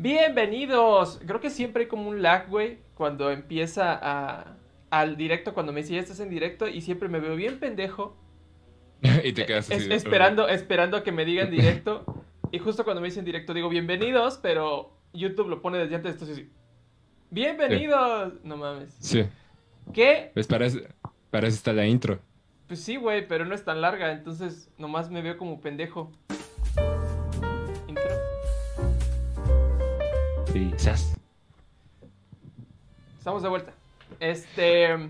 Bienvenidos. Creo que siempre hay como un lag, güey, cuando empieza a, al directo, cuando me dice ya estás en directo y siempre me veo bien pendejo. y te quedas así. Es- esperando, esperando a que me digan directo. Y justo cuando me dicen directo digo bienvenidos, pero YouTube lo pone desde antes, entonces bienvenidos. No mames. Sí. ¿Qué? Pues para eso, para eso está la intro. Pues sí, güey, pero no es tan larga, entonces nomás me veo como pendejo. Y ¡zas! Estamos de vuelta. Este,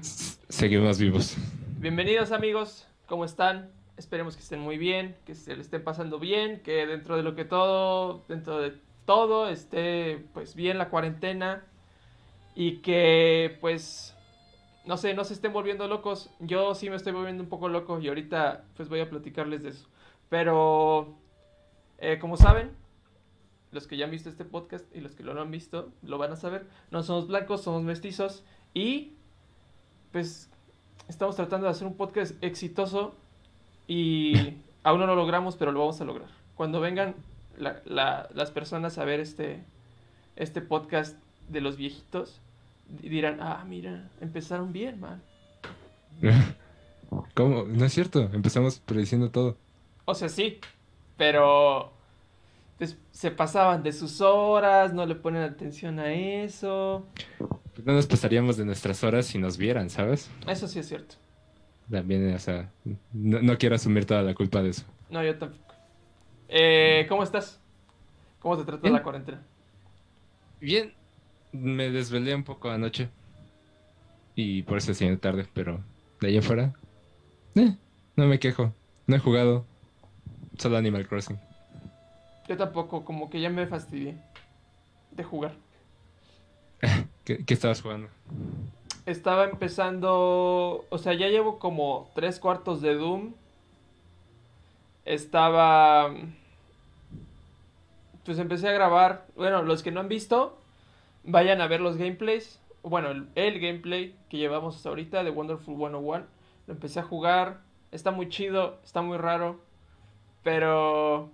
Seguimos vivos. bienvenidos amigos, ¿cómo están? Esperemos que estén muy bien, que se le estén pasando bien, que dentro de lo que todo, dentro de todo esté pues bien la cuarentena y que pues no sé, no se estén volviendo locos. Yo sí me estoy volviendo un poco loco y ahorita pues voy a platicarles de eso. Pero eh, como saben, los que ya han visto este podcast y los que lo no han visto lo van a saber. No somos blancos, somos mestizos y pues estamos tratando de hacer un podcast exitoso y aún no lo logramos, pero lo vamos a lograr. Cuando vengan la- la- las personas a ver este, este podcast de los viejitos, di- dirán, ah, mira, empezaron bien, man. ¿Cómo? No es cierto. Empezamos prediciendo todo. O sea, sí, pero pues, se pasaban de sus horas, no le ponen atención a eso. No nos pasaríamos de nuestras horas si nos vieran, ¿sabes? Eso sí es cierto. También, o sea, no, no quiero asumir toda la culpa de eso. No, yo tampoco. Eh, ¿Cómo estás? ¿Cómo te trata Bien. la cuarentena? Bien, me desvelé un poco anoche. Y por eso siendo tarde, pero de ahí afuera, eh, no me quejo. No he jugado. Solo Animal Crossing. Yo tampoco, como que ya me fastidié de jugar. ¿Qué, qué estabas jugando? Estaba empezando, o sea, ya llevo como tres cuartos de Doom. Estaba, pues empecé a grabar. Bueno, los que no han visto, vayan a ver los gameplays. Bueno, el, el gameplay que llevamos hasta ahorita de Wonderful 101. Lo empecé a jugar. Está muy chido, está muy raro. Pero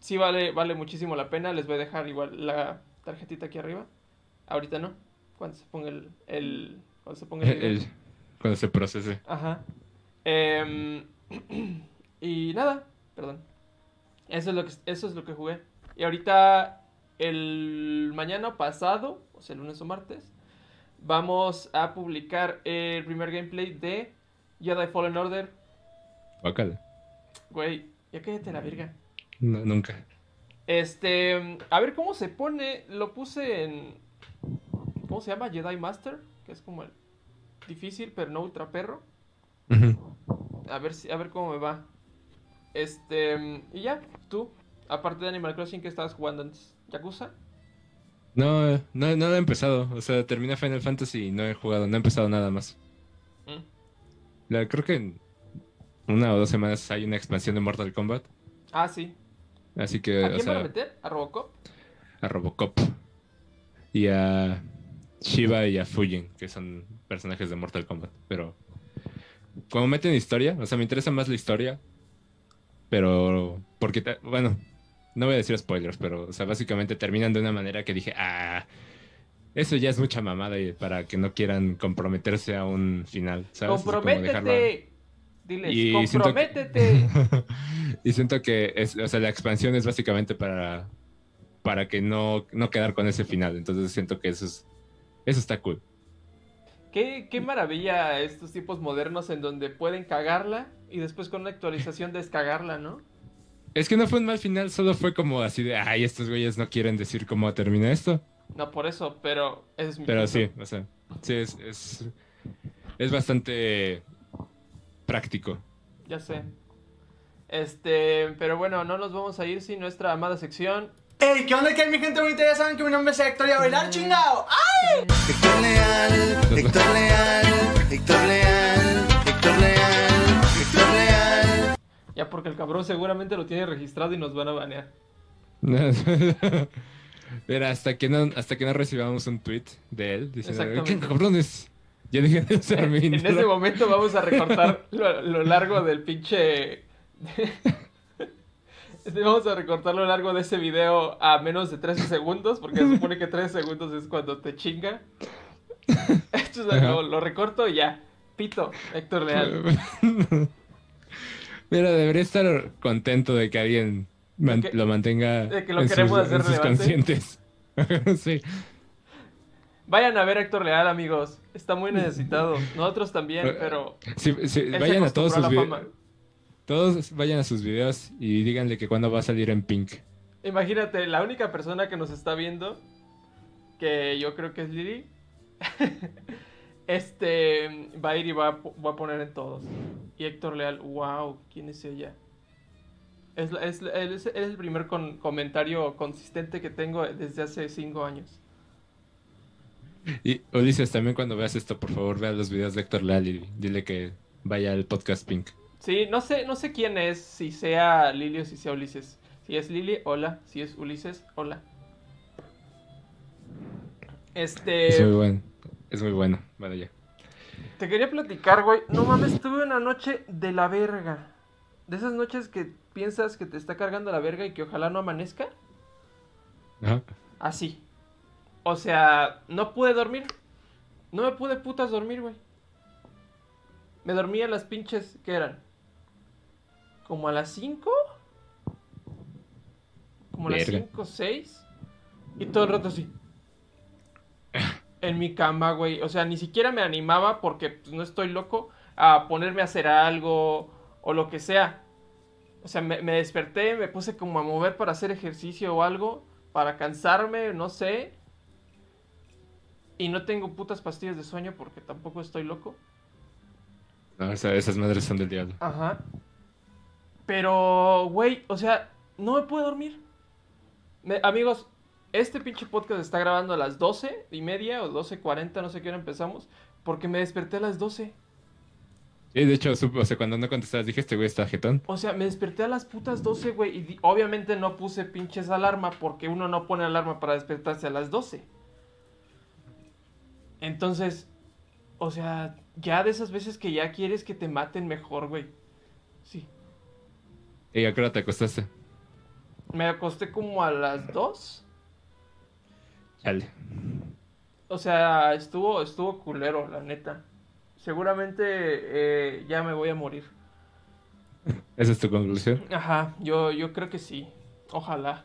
sí vale, vale muchísimo la pena. Les voy a dejar igual la tarjetita aquí arriba. Ahorita no. Cuando se ponga el, el- cuando se ponga el cuando se procese. Ajá. Em, y nada, perdón. Eso es lo que eso es lo que jugué. Y ahorita el mañana pasado, o sea, el lunes o martes, vamos a publicar el primer gameplay de Jedi Fallen Order. Guácala. Güey, ya cállate la verga. No, nunca. Este, a ver cómo se pone. Lo puse en. ¿Cómo se llama? Jedi Master. Que es como el difícil, pero no ultra perro. A ver si, a ver cómo me va. Este, y ya, tú. Aparte de Animal Crossing, ¿qué estabas jugando antes? ¿Yakuza? No, no, no he empezado. O sea, terminé Final Fantasy y no he jugado. No he empezado nada más. Mm. La- creo que en una o dos semanas hay una expansión de Mortal Kombat. Ah, sí. Así que, ¿A o quién van a meter? ¿A Robocop? a Robocop. Y a Shiva y a Fujin, que son personajes de Mortal Kombat. Pero como meten historia, o sea, me interesa más la historia. Pero, porque, bueno, no voy a decir spoilers, pero, o sea, básicamente terminan de una manera que dije, ah, eso ya es mucha mamada y para que no quieran comprometerse a un final, ¿sabes? ¡Comprométete! Diles, Y siento que- ¡comprométete! y siento que es, o sea, la expansión es básicamente para, para que no, no quedar con ese final. Entonces siento que eso es, eso está cool. ¿Qué, qué maravilla estos tipos modernos en donde pueden cagarla y después con una actualización descagarla, ¿no? Es que no fue un mal final, solo fue como así de, ay, estos güeyes no quieren decir cómo termina esto. No por eso, pero ese es mi Pero punto. sí, o sea, sí, es, es, es bastante práctico. Ya sé. Este, pero bueno, no nos vamos a ir sin nuestra amada sección. Ey, ¿qué onda que hay mi gente bonita? Ya saben que mi nombre es Héctor y a bailar chingado. ¡Ay! Héctor Leal, Héctor Leal, Héctor Leal, Héctor Leal, Héctor Leal. Ya porque el cabrón seguramente lo tiene registrado y nos van a banear. Mira, hasta que no, hasta que no recibamos un tweet de él diciendo, ¿qué cabrones? Ya dije de usar mi En intro". ese momento vamos a recortar lo, lo largo del pinche. Vamos a recortar lo largo de ese video a menos de 13 segundos, porque se supone que 13 segundos es cuando te chinga. Esto es lo, lo recorto y ya. Pito, Héctor Leal. Mira, debería estar contento de que alguien man- De que- lo mantenga de que lo en queremos sus, hacer en sus conscientes. sí. Vayan a ver a Héctor Leal, amigos. Está muy necesitado. Nosotros también, pero Sí, vayan a todos sus videos. Todos vayan a sus videos y díganle que cuando va a salir en Pink. Imagínate, la única persona que nos está viendo, que yo creo que es Lili, este va a ir y va a, va a poner en todos. Y Héctor Leal, wow, ¿quién es ella? Es, la- es, es el primer con- comentario consistente que tengo desde hace cinco años. Y Ulises, también cuando veas esto, por favor, vea los videos de Héctor Leal y dile que vaya al podcast Pink. Sí, no sé, no sé quién es, si sea Lili o si sea Ulises. Si es Lili, hola. Si es Ulises, hola. Este. Es muy bueno. Es muy bueno. Bueno, ya. Te quería platicar, güey. No mames, tuve una noche de la verga. De esas noches que piensas que te está cargando la verga y que ojalá no amanezca. Ajá. Así. O sea, no pude dormir. No me pude putas dormir, güey. Me dormí a las pinches, ¿qué eran? Como a las 5. Como a las Verga. 5, 6. Y todo el rato así. En mi cama, güey. O sea, ni siquiera me animaba porque pues, no estoy loco a ponerme a hacer algo o lo que sea. O sea, me, me desperté, me puse como a mover para hacer ejercicio o algo, para cansarme, no sé. Y no tengo putas pastillas de sueño porque tampoco estoy loco. No, esa- esas madres son del diablo. Ajá. Pero, güey, o sea, no me puedo dormir. Me- amigos, este pinche podcast está grabando a las 12 y media o 12.40, no sé qué hora empezamos, porque me desperté a las 12. Sí, de hecho, supe- o sea, cuando no contestabas, dije, este güey está jetón. O sea, me desperté a las putas 12, güey, y obviamente no puse pinches alarma porque uno no pone alarma para despertarse a las 12. Entonces, o sea, ya de esas veces que ya quieres que te maten mejor, güey. Sí. ¿Y a qué hora te acostaste? Me acosté como a las 2. Chale. O sea, estuvo, estuvo culero, la neta. Seguramente eh, ya me voy a morir. ¿Esa es tu conclusión? Ajá, yo, yo creo que sí. Ojalá.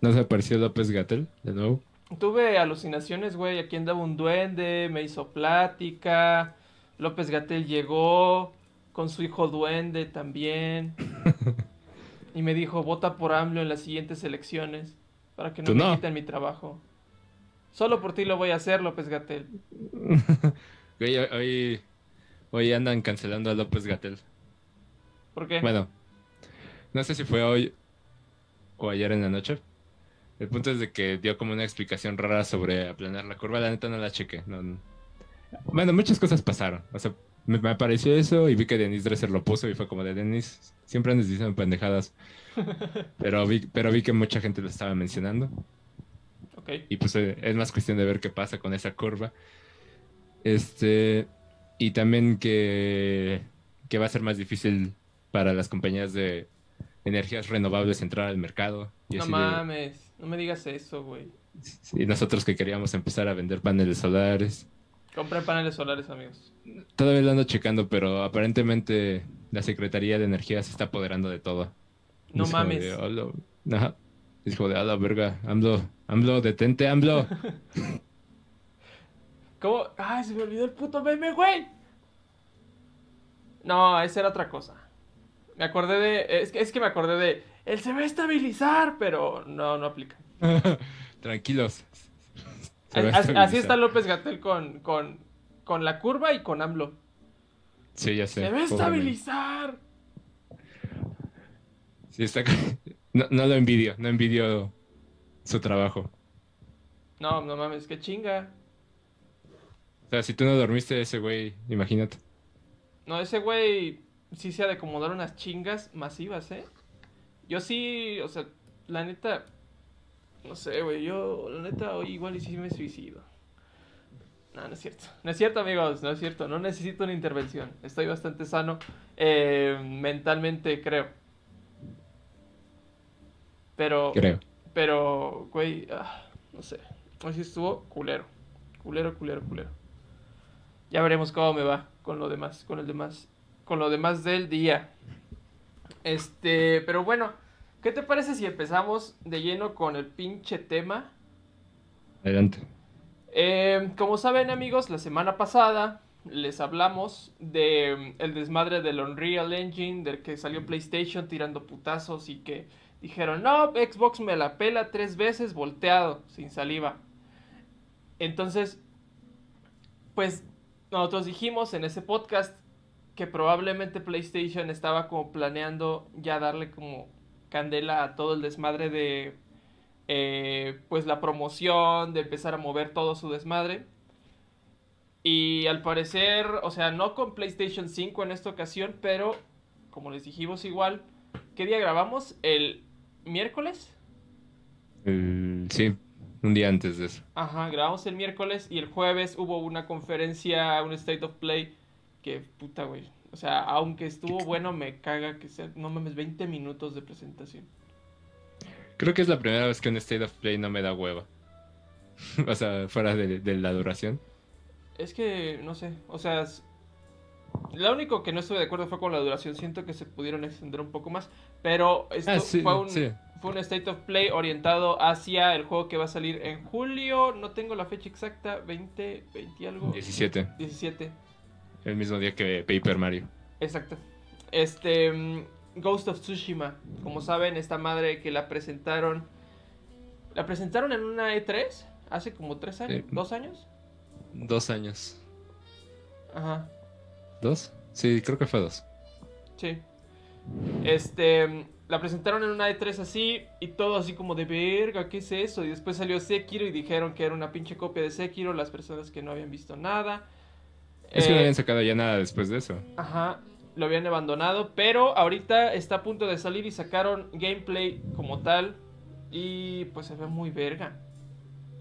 ¿No se apareció López Gatel de nuevo? Tuve alucinaciones, güey. Aquí andaba un duende, me hizo plática. López Gatel llegó con su hijo duende también. y me dijo, vota por AMLO en las siguientes elecciones para que no me no. quiten mi trabajo. Solo por ti lo voy a hacer, López Gatel. Güey, hoy, hoy andan cancelando a López Gatel. ¿Por qué? Bueno, no sé si fue hoy o ayer en la noche. El punto es de que dio como una explicación rara sobre aplanar la curva. La neta no la chequé. no- no. Bueno, muchas cosas pasaron. O sea, me, me apareció eso y vi que Denise Dresser lo puso y fue como de Denise, siempre andes diciendo pendejadas. Pero vi, pero vi que mucha gente lo estaba mencionando. Ok. Y pues eh, es más cuestión de ver qué pasa con esa curva. Este. Y también que, que va a ser más difícil para las compañías de energías renovables entrar al mercado. Y No de- mames, no me digas eso, güey. y nosotros que queríamos empezar a vender paneles solares. Compren paneles solares, amigos. Todavía lo ando checando, pero aparentemente la Secretaría de Energía se está apoderando de todo. No Es mames. de, "Hola". Ajá. Es como de, a la verga, AMLO, AMLO, detente, AMLO. ¿Cómo? Ay, se me olvidó el puto meme, güey. No, esa era otra cosa. Me acordé de. Es que, es que me acordé de. Él se va a estabilizar, pero no, no aplica. Tranquilos. A Así, está López Gatel con, con, con la curva y con AMLO. Sí, ya sé. Se va a estabilizar. Sí, está... No, no lo envidio, no envidio su trabajo. No, no mames, qué chinga. O sea, si tú no dormiste, ese güey, imagínate. No, ese güey sí se ha de acomodar unas chingas masivas, ¿eh? Yo sí, o sea, la neta, no sé, güey, yo, la neta, hoy igual y sí me suicido. No, no es cierto. No es cierto, amigos, no es cierto. No necesito una intervención. Estoy bastante sano eh, mentalmente, creo. Pero, Creo. pero, güey, ah, no sé. Hoy sí estuvo culero. Culero, culero, culero. Ya veremos cómo me va con lo demás, con el demás, con lo demás del día. Este, pero bueno, ¿qué te parece si empezamos de lleno con el pinche tema? Adelante. Eh, como saben amigos, la semana pasada les hablamos de mm, el desmadre del Unreal Engine, del que salió PlayStation tirando putazos y que dijeron, no, Xbox me la pela tres veces volteado, sin saliva. Entonces, pues nosotros dijimos en ese podcast que probablemente PlayStation estaba como planeando ya darle como candela a todo el desmadre de eh, pues la promoción, de empezar a mover todo su desmadre. Y al parecer, o sea, no con PlayStation 5 en esta ocasión, pero como les dijimos igual, ¿qué día grabamos? ¿El miércoles? El- sí, un día antes de eso. Ajá, grabamos el miércoles y el jueves hubo una conferencia, un State of Play, que puta, güey. O sea, aunque estuvo bueno, me caga que sea, no mames, 20 minutos de presentación. Creo que es la primera vez que un State of Play no me da hueva. o sea, fuera de, de la duración. Es que, no sé, o sea, es- lo único que no estuve de acuerdo fue con la duración. Siento que se pudieron extender un poco más, pero esto Ah, sí, fue, un, sí. fue un State of Play orientado hacia el juego que va a salir en julio. No tengo la fecha exacta, 20, 20 y algo. 17. 17. El mismo día que Paper Mario. Exacto. Este. mm, Ghost of Tsushima. Como saben, esta madre que la presentaron. La presentaron en una E3 hace como tres años, dos años. Dos años. Ajá, ¿Dos? Sí, creo que fue dos. sí. Este. mm, La presentaron en una E3 así y todo así como de verga, ¿qué es eso? Y después salió Sekiro y dijeron que era una pinche copia de Sekiro, las personas que no habían visto nada. Es que no Eh, habían sacado ya nada después de eso. Ajá, lo habían abandonado, pero ahorita está a punto de salir y sacaron gameplay como tal y pues se ve muy verga.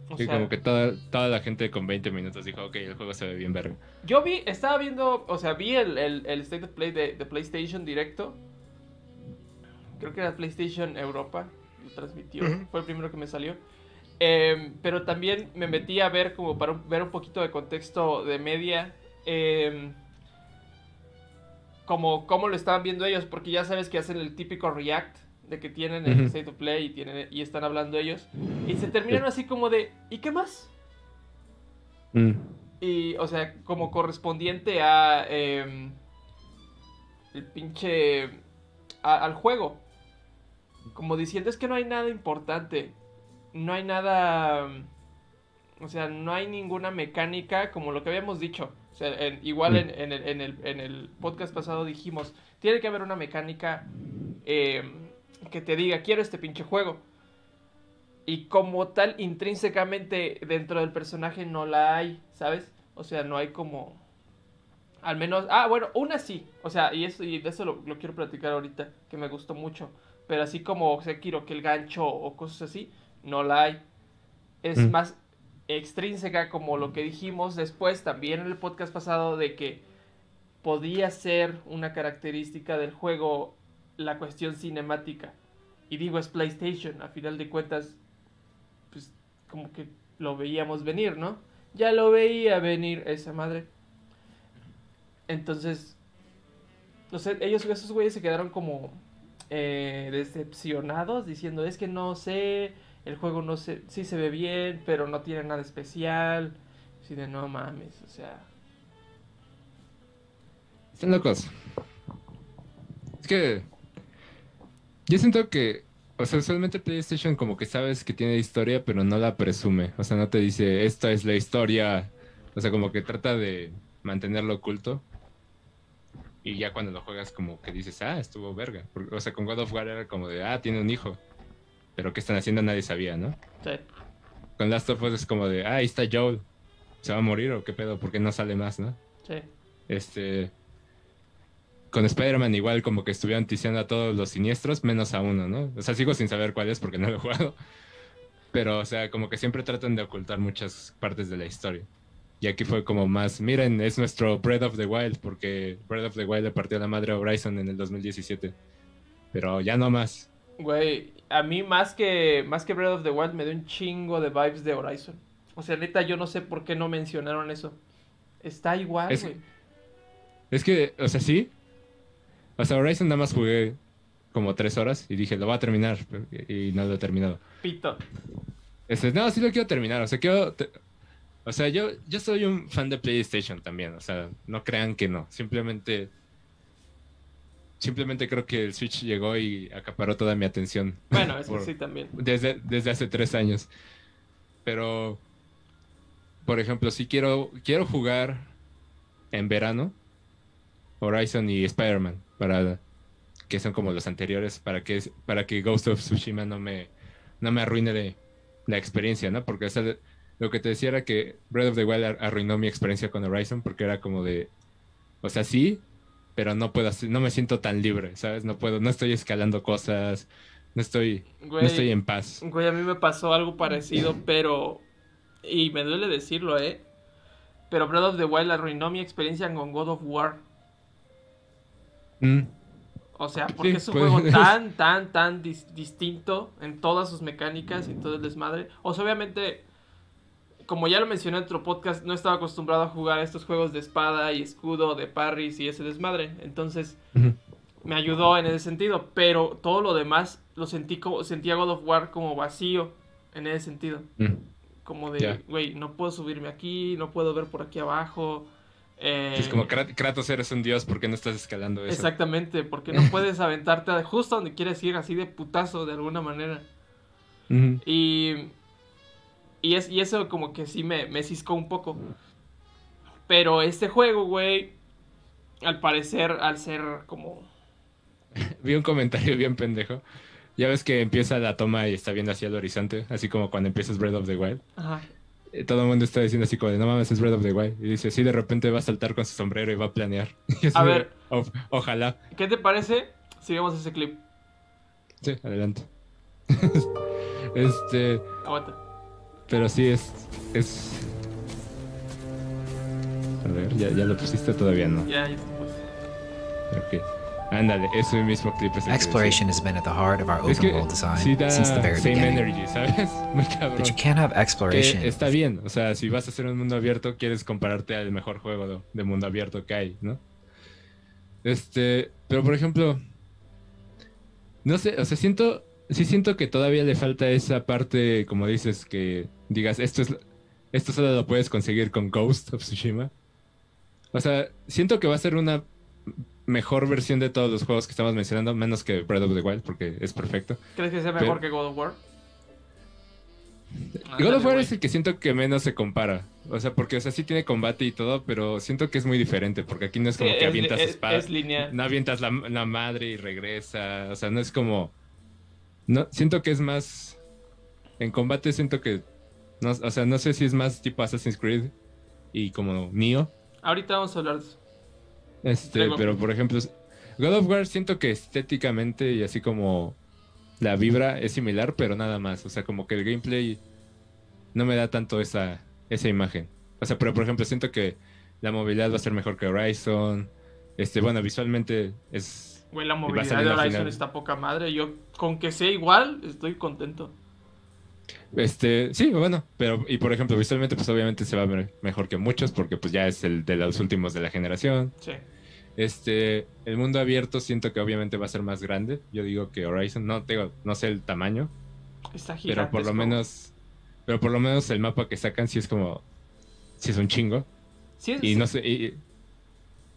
O Sí, sea, como que toda, toda la gente con 20 minutos dijo, ok, el juego se ve bien verga. yo vi, estaba viendo, o sea, vi el, el, el State of Play de, de PlayStation directo. Creo que era PlayStation Europa, lo transmitió, fue el primero que me salió. Em, pero también me metí a ver como para un- ver un poquito de contexto de media. Em, como cómo lo estaban viendo ellos, porque ya sabes que hacen el típico react de que tienen el. State of Play y, tienen, y están hablando ellos. Y se terminan así como de, ¿y qué más? Mm. Y, o sea, como correspondiente a. em, el pinche. a- al juego. Como diciendo, es que no hay nada importante. No hay nada. O sea, no hay ninguna mecánica como lo que habíamos dicho. O sea, en- igual Mm. en, en el, en, el, en el podcast pasado dijimos: tiene que haber una mecánica em, que te diga, quiero este pinche juego. Y como tal, intrínsecamente dentro del personaje no la hay, ¿sabes? O sea, no hay como... Al menos... Ah, bueno, una sí. O sea, y, eso, y de eso lo, lo quiero platicar ahorita, que me gustó mucho. Pero así como Sekiro, que el gancho o cosas así, no la hay. Es Mm. más extrínseca como lo que dijimos después también en el podcast pasado de que podía ser una característica del juego la cuestión cinemática. Y digo, es PlayStation, a final de cuentas, pues como que lo veíamos venir, ¿no? Ya lo veía venir esa madre. Entonces, no sé, ellos, esos güeyes se quedaron como eh, decepcionados diciendo, es que no sé, el juego no sé, sí se ve bien, pero no tiene nada especial. Así de, no mames, o sea... Están locos. Es que. Yo siento que. O sea, usualmente PlayStation como que sabes que tiene historia, pero no la presume. O sea, no te dice, esta es la historia. O sea, como que trata de mantenerlo oculto. Y ya cuando lo juegas como que dices, ah, estuvo verga. O sea, con God of War era como de, ah, tiene un hijo. Pero qué están haciendo nadie sabía, ¿no? Sí. Con Last of Us es como de, ah, ahí está Joel. ¿Se va a morir o qué pedo? ¿Por qué no sale más, no? Sí. Este. Con Spider-Man igual como que estuvieron ticiando a todos los siniestros, menos a uno, ¿no? O sea, sigo sin saber cuál es porque no lo he jugado. Pero, o sea, como que siempre tratan de ocultar muchas partes de la historia. Y aquí fue como más, miren, es nuestro Breath of the Wild, porque Breath of the Wild le partió la madre a Horizon en el 2017. Pero ya no más. Güey, a mí más que, más que Breath of the Wild me dio un chingo de vibes de Horizon. O sea, neta, yo no sé por qué no mencionaron eso. Está igual, Es- güey. Es que, o sea, sí. O sea, Horizon nada más jugué como tres horas y dije, lo voy a terminar. Y no lo he terminado. Pito. Este, no, sí lo quiero terminar. O sea, quiero. te- O sea, yo, yo soy un fan de PlayStation también. O sea, no crean que no. Simplemente. Simplemente creo que el Switch llegó y acaparó toda mi atención. Bueno, eso Por- sí también. Desde, desde hace tres años. Pero. Por ejemplo, si quiero, quiero jugar en verano Horizon y Spider-Man. Para. Que son como los anteriores. Para que, para que Ghost of Tsushima no me, no me arruine de, la experiencia, ¿no? Porque o sea, lo que te decía era que Breath of the Wild ar- arruinó mi experiencia con Horizon porque era como de, o sea, sí, pero no puedo, hacer- no me siento tan libre, ¿sabes? No puedo, no estoy escalando cosas, no estoy, Güey, no estoy en paz. güey, a mí me pasó algo parecido, pero... Y me duele decirlo, ¿eh? Pero Breath of the Wild arruinó mi experiencia con God of War. Mm, O sea, porque Sí, es un pues. juego tan, tan, tan dis- distinto en todas sus mecánicas y todo el desmadre. O sea, obviamente, como ya lo mencioné en otro podcast, no estaba acostumbrado a jugar estos juegos de espada y escudo, de parries y ese desmadre. Entonces, me ayudó en ese sentido. Pero todo lo demás lo sentí como, sentía God of War como vacío en ese sentido. Mm. Como de, güey, no puedo subirme aquí, no puedo ver por aquí abajo. eh, Es como Krat- Kratos eres un dios, ¿por qué no estás escalando eso? Exactamente, porque no puedes aventarte justo donde quieres ir así de putazo de alguna manera. Y, y, es, y eso como que sí me, me ciscó un poco. Pero este juego, güey, al parecer, al ser como... Vi un comentario bien pendejo. Ya ves que empieza la toma y está viendo hacia el horizonte, así como cuando empiezas Breath of the Wild. Ajá. Eh, Todo el mundo está diciendo así como de, no mames, es Breath of the Wild. Y dice, sí, de repente va a saltar con su sombrero y va a planear. A de, ver. "O- ojalá. ¿Qué te parece si vemos ese clip? Sí, adelante. este, Aguanta. Pero sí es, es... A ver, ¿ya, ya lo pusiste todavía no. Ya. Ok. Ándale, ese mismo clip es Exploration has been at the heart of our. Es open que world design sí da since the very same beginning. energy, ¿sabes? Muy cabrón. But you can't have exploration. Que está bien, o sea, si vas a hacer un mundo abierto, quieres compararte al mejor juego de, de mundo abierto que hay, ¿no? Este, pero por ejemplo, no sé, o sea, siento, sí siento que todavía le falta esa parte, como dices, que digas, esto es, esto solo lo puedes conseguir con Ghost of Tsushima. O sea, siento que va a ser una mejor versión de todos los juegos que estamos mencionando, menos que Breath of the Wild, porque es perfecto. ¿Crees que sea mejor Pero- que God of War? God Ándale, of War es el que siento que menos se compara. O sea, porque, o sea, sí tiene combate y todo, pero siento que es muy diferente, porque aquí no es Sí, como que es- avientas es- espadas. es. No avientas la, la madre y regresa. O sea, no es como. No, siento que es más. En combate siento que. No, o sea, no sé si es más tipo Assassin's Creed y como Neo. Ahorita vamos a hablar de eso. Este, pero por ejemplo, God of War siento que estéticamente y así como la vibra es similar, pero nada más. O sea, como que el gameplay no me da tanto esa, esa imagen. O sea, pero por ejemplo, siento que la movilidad va a ser mejor que Horizon. Este, bueno, visualmente es. Güey, la movilidad de Horizon final. está poca madre. Yo, con que sea igual, estoy contento. Este, sí, bueno, pero, y por ejemplo, visualmente, pues obviamente se va a ver mejor que muchos, porque pues ya es el de los últimos de la generación. Sí. Este, el mundo abierto siento que obviamente va a ser más grande. Yo digo que Horizon, no tengo, no sé el tamaño, Está pero gigante. por lo menos, pero por lo menos el mapa que sacan sí es como, sí es un chingo. Sí, es- Y no sé, y-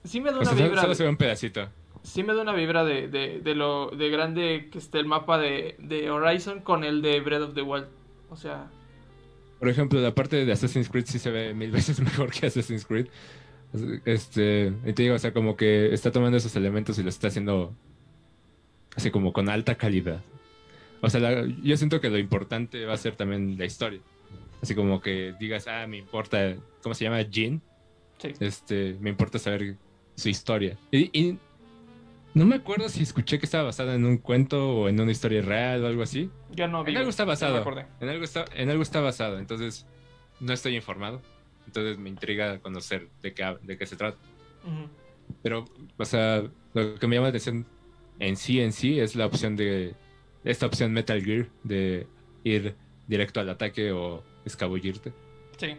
sí me da o una sea, solo- vibra. solo de- se ve un pedacito. Sí me da una vibra de, de, de lo de grande que esté el mapa de, de Horizon con el de Breath of the Wild. O sea, Por ejemplo, la parte de Assassin's Creed sí se ve mil veces mejor que Assassin's Creed. Este, y te digo, o sea, como que está tomando esos elementos y los está haciendo así como con alta calidad. O sea, la- yo siento que lo importante va a ser también la historia. Así como que digas, ah, me importa, ¿cómo se llama? Jean. sí. Este, me importa saber su historia. Y, y no me acuerdo si escuché que estaba basada en un cuento o en una historia real o algo así. Ya no vi. En algo está basado. En algo está, en algo está basado. Entonces, no estoy informado. Entonces me intriga conocer de qué, de qué se trata. Pero, o sea, lo que me llama la atención en sí, en sí, es la opción de esta opción Metal Gear de ir directo al ataque o escabullirte. Sí.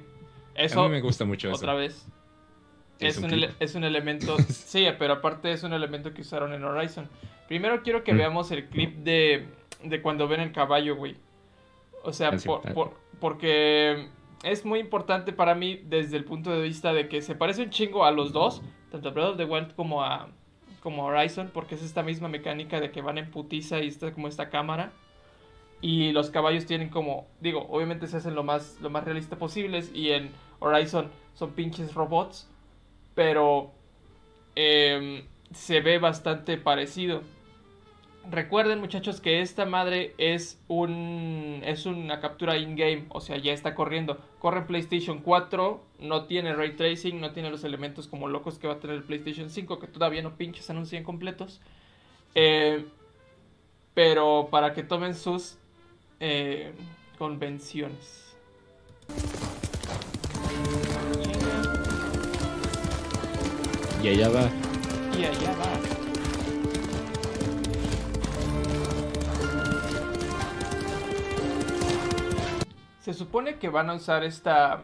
A Eso, mí me gusta mucho eso. otra vez, Es es un es un elemento, sí, pero aparte es un elemento que usaron en Horizon. Primero quiero que Mm. veamos el clip de, de cuando ven el caballo, güey. O sea, sí, por- por- porque es muy importante para mí desde el punto de vista de que se parece un chingo a los dos, tanto a Breath of the Wild como a, como a Horizon, porque es esta misma mecánica de que van en putiza y está como esta cámara. Y los caballos tienen como, digo, obviamente se hacen lo más, lo más realista posibles y en Horizon son pinches robots, pero em, se ve bastante parecido. Recuerden muchachos que esta madre es un es una captura in-game, o sea, ya está corriendo. Corre en PlayStation 4, no tiene ray tracing, no tiene los elementos como locos que va a tener el PlayStation 5, que todavía no pinches anuncian completos. Eh, pero para que tomen sus eh, convenciones. Y allá va. Y allá va. Se supone que van a usar esta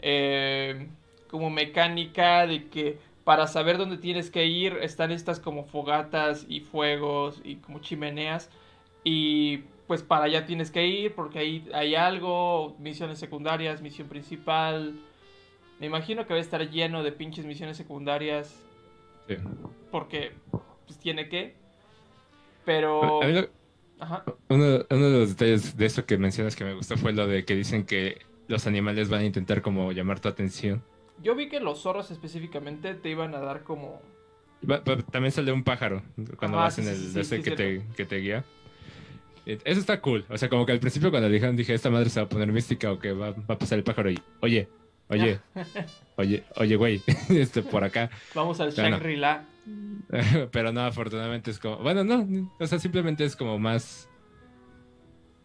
eh, como mecánica de que para saber dónde tienes que ir están estas como fogatas y fuegos y como chimeneas y pues para allá tienes que ir porque ahí hay algo, misiones secundarias, misión principal. Me imagino que va a estar lleno de pinches misiones secundarias Sí. porque pues tiene que. Pero. A mí lo- Ajá. uno, uno de los detalles de eso que mencionas que me gustó fue lo de que dicen que los animales van a intentar como llamar tu atención. Yo vi que los zorros específicamente te iban a dar como. Va- va- También sale un pájaro cuando Ah, vas sí, en el sí, sí, que, te, que te guía. Eh, Eso está cool. O sea, como que al principio cuando dijeron, dije, esta madre se va a poner mística o que va, va a pasar el pájaro y, oye, oye, oye, oye, güey, este, por acá. Vamos al. Shangri-La. Pero no, afortunadamente es como, bueno, no, o sea, simplemente es como más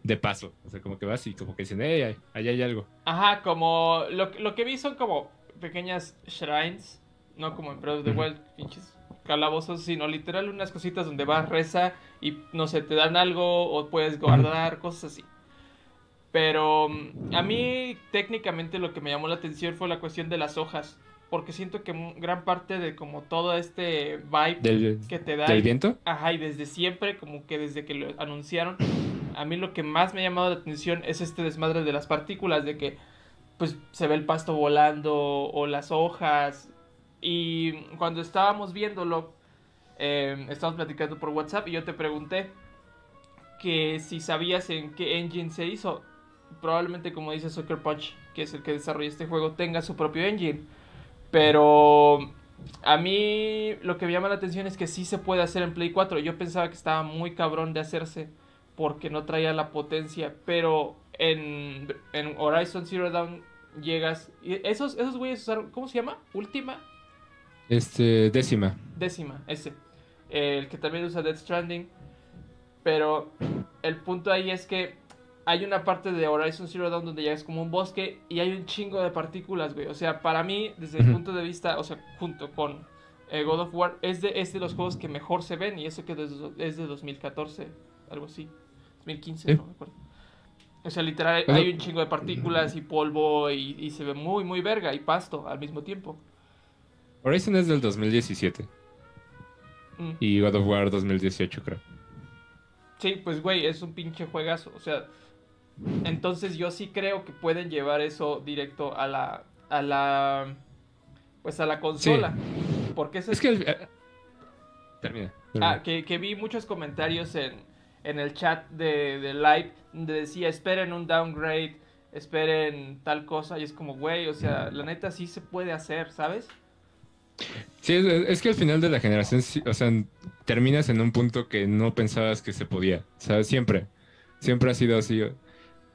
de paso. O sea, como que vas y como que dicen, hey, ahí- ahí hay algo. Ajá, como. Lo, lo que vi son como pequeñas shrines. No como en Breath of the. Wild, pinches calabozos, sino literal unas cositas donde vas, reza y no sé, te dan algo o puedes guardar, cosas así. Pero mm, a mí técnicamente lo que me llamó la atención fue la cuestión de las hojas. Porque siento que gran parte de como todo este vibe ¿Del, que te da del viento? Ajá, y desde siempre, como que desde que lo anunciaron, a mí lo que más me ha llamado la atención es este desmadre de las partículas, de que pues se ve el pasto volando o las hojas. Y cuando estábamos viéndolo, eh, estábamos platicando por WhatsApp y yo te pregunté que si sabías en qué engine se hizo. Probablemente como dice Sucker Punch, que es el que desarrolla este juego, tenga su propio engine. Pero a mí lo que me llama la atención es que sí se puede hacer en Play 4. Yo pensaba que estaba muy cabrón de hacerse porque no traía la potencia. Pero en, en Horizon Zero Dawn llegas. y esos, esos güeyes usaron. ¿Cómo se llama? Última. Este, décima. Décima, ese. El que también usa Death Stranding. Pero el punto ahí es que hay una parte de Horizon Zero Dawn donde llegas como un bosque y hay un chingo de partículas, güey. O sea, para mí, desde el punto de vista, o sea, junto con eh, God of War, es de, es de los juegos que mejor se ven y eso que desde- es de 2014, algo así. 2015, Sí. no me acuerdo. O sea, literal, hay un chingo de partículas y polvo y, y se ve muy, muy verga y pasto al mismo tiempo. Horizon es del 2017 Mm. y God of War 2018, creo. Sí, pues güey, es un pinche juegazo. O sea, entonces yo sí creo que pueden llevar eso directo a la. a la. Pues a la consola. Porque eso Es que... el- eh, Termina. termina. Ah, que, que vi muchos comentarios en, en el chat de, de live donde decía esperen un downgrade, esperen tal cosa. Y es como, güey, o sea, la neta sí se puede hacer, ¿sabes? Sí, es, que al final de la generación, sí, o sea, terminas en un punto que no pensabas que se podía. O sea, siempre. Siempre ha sido así.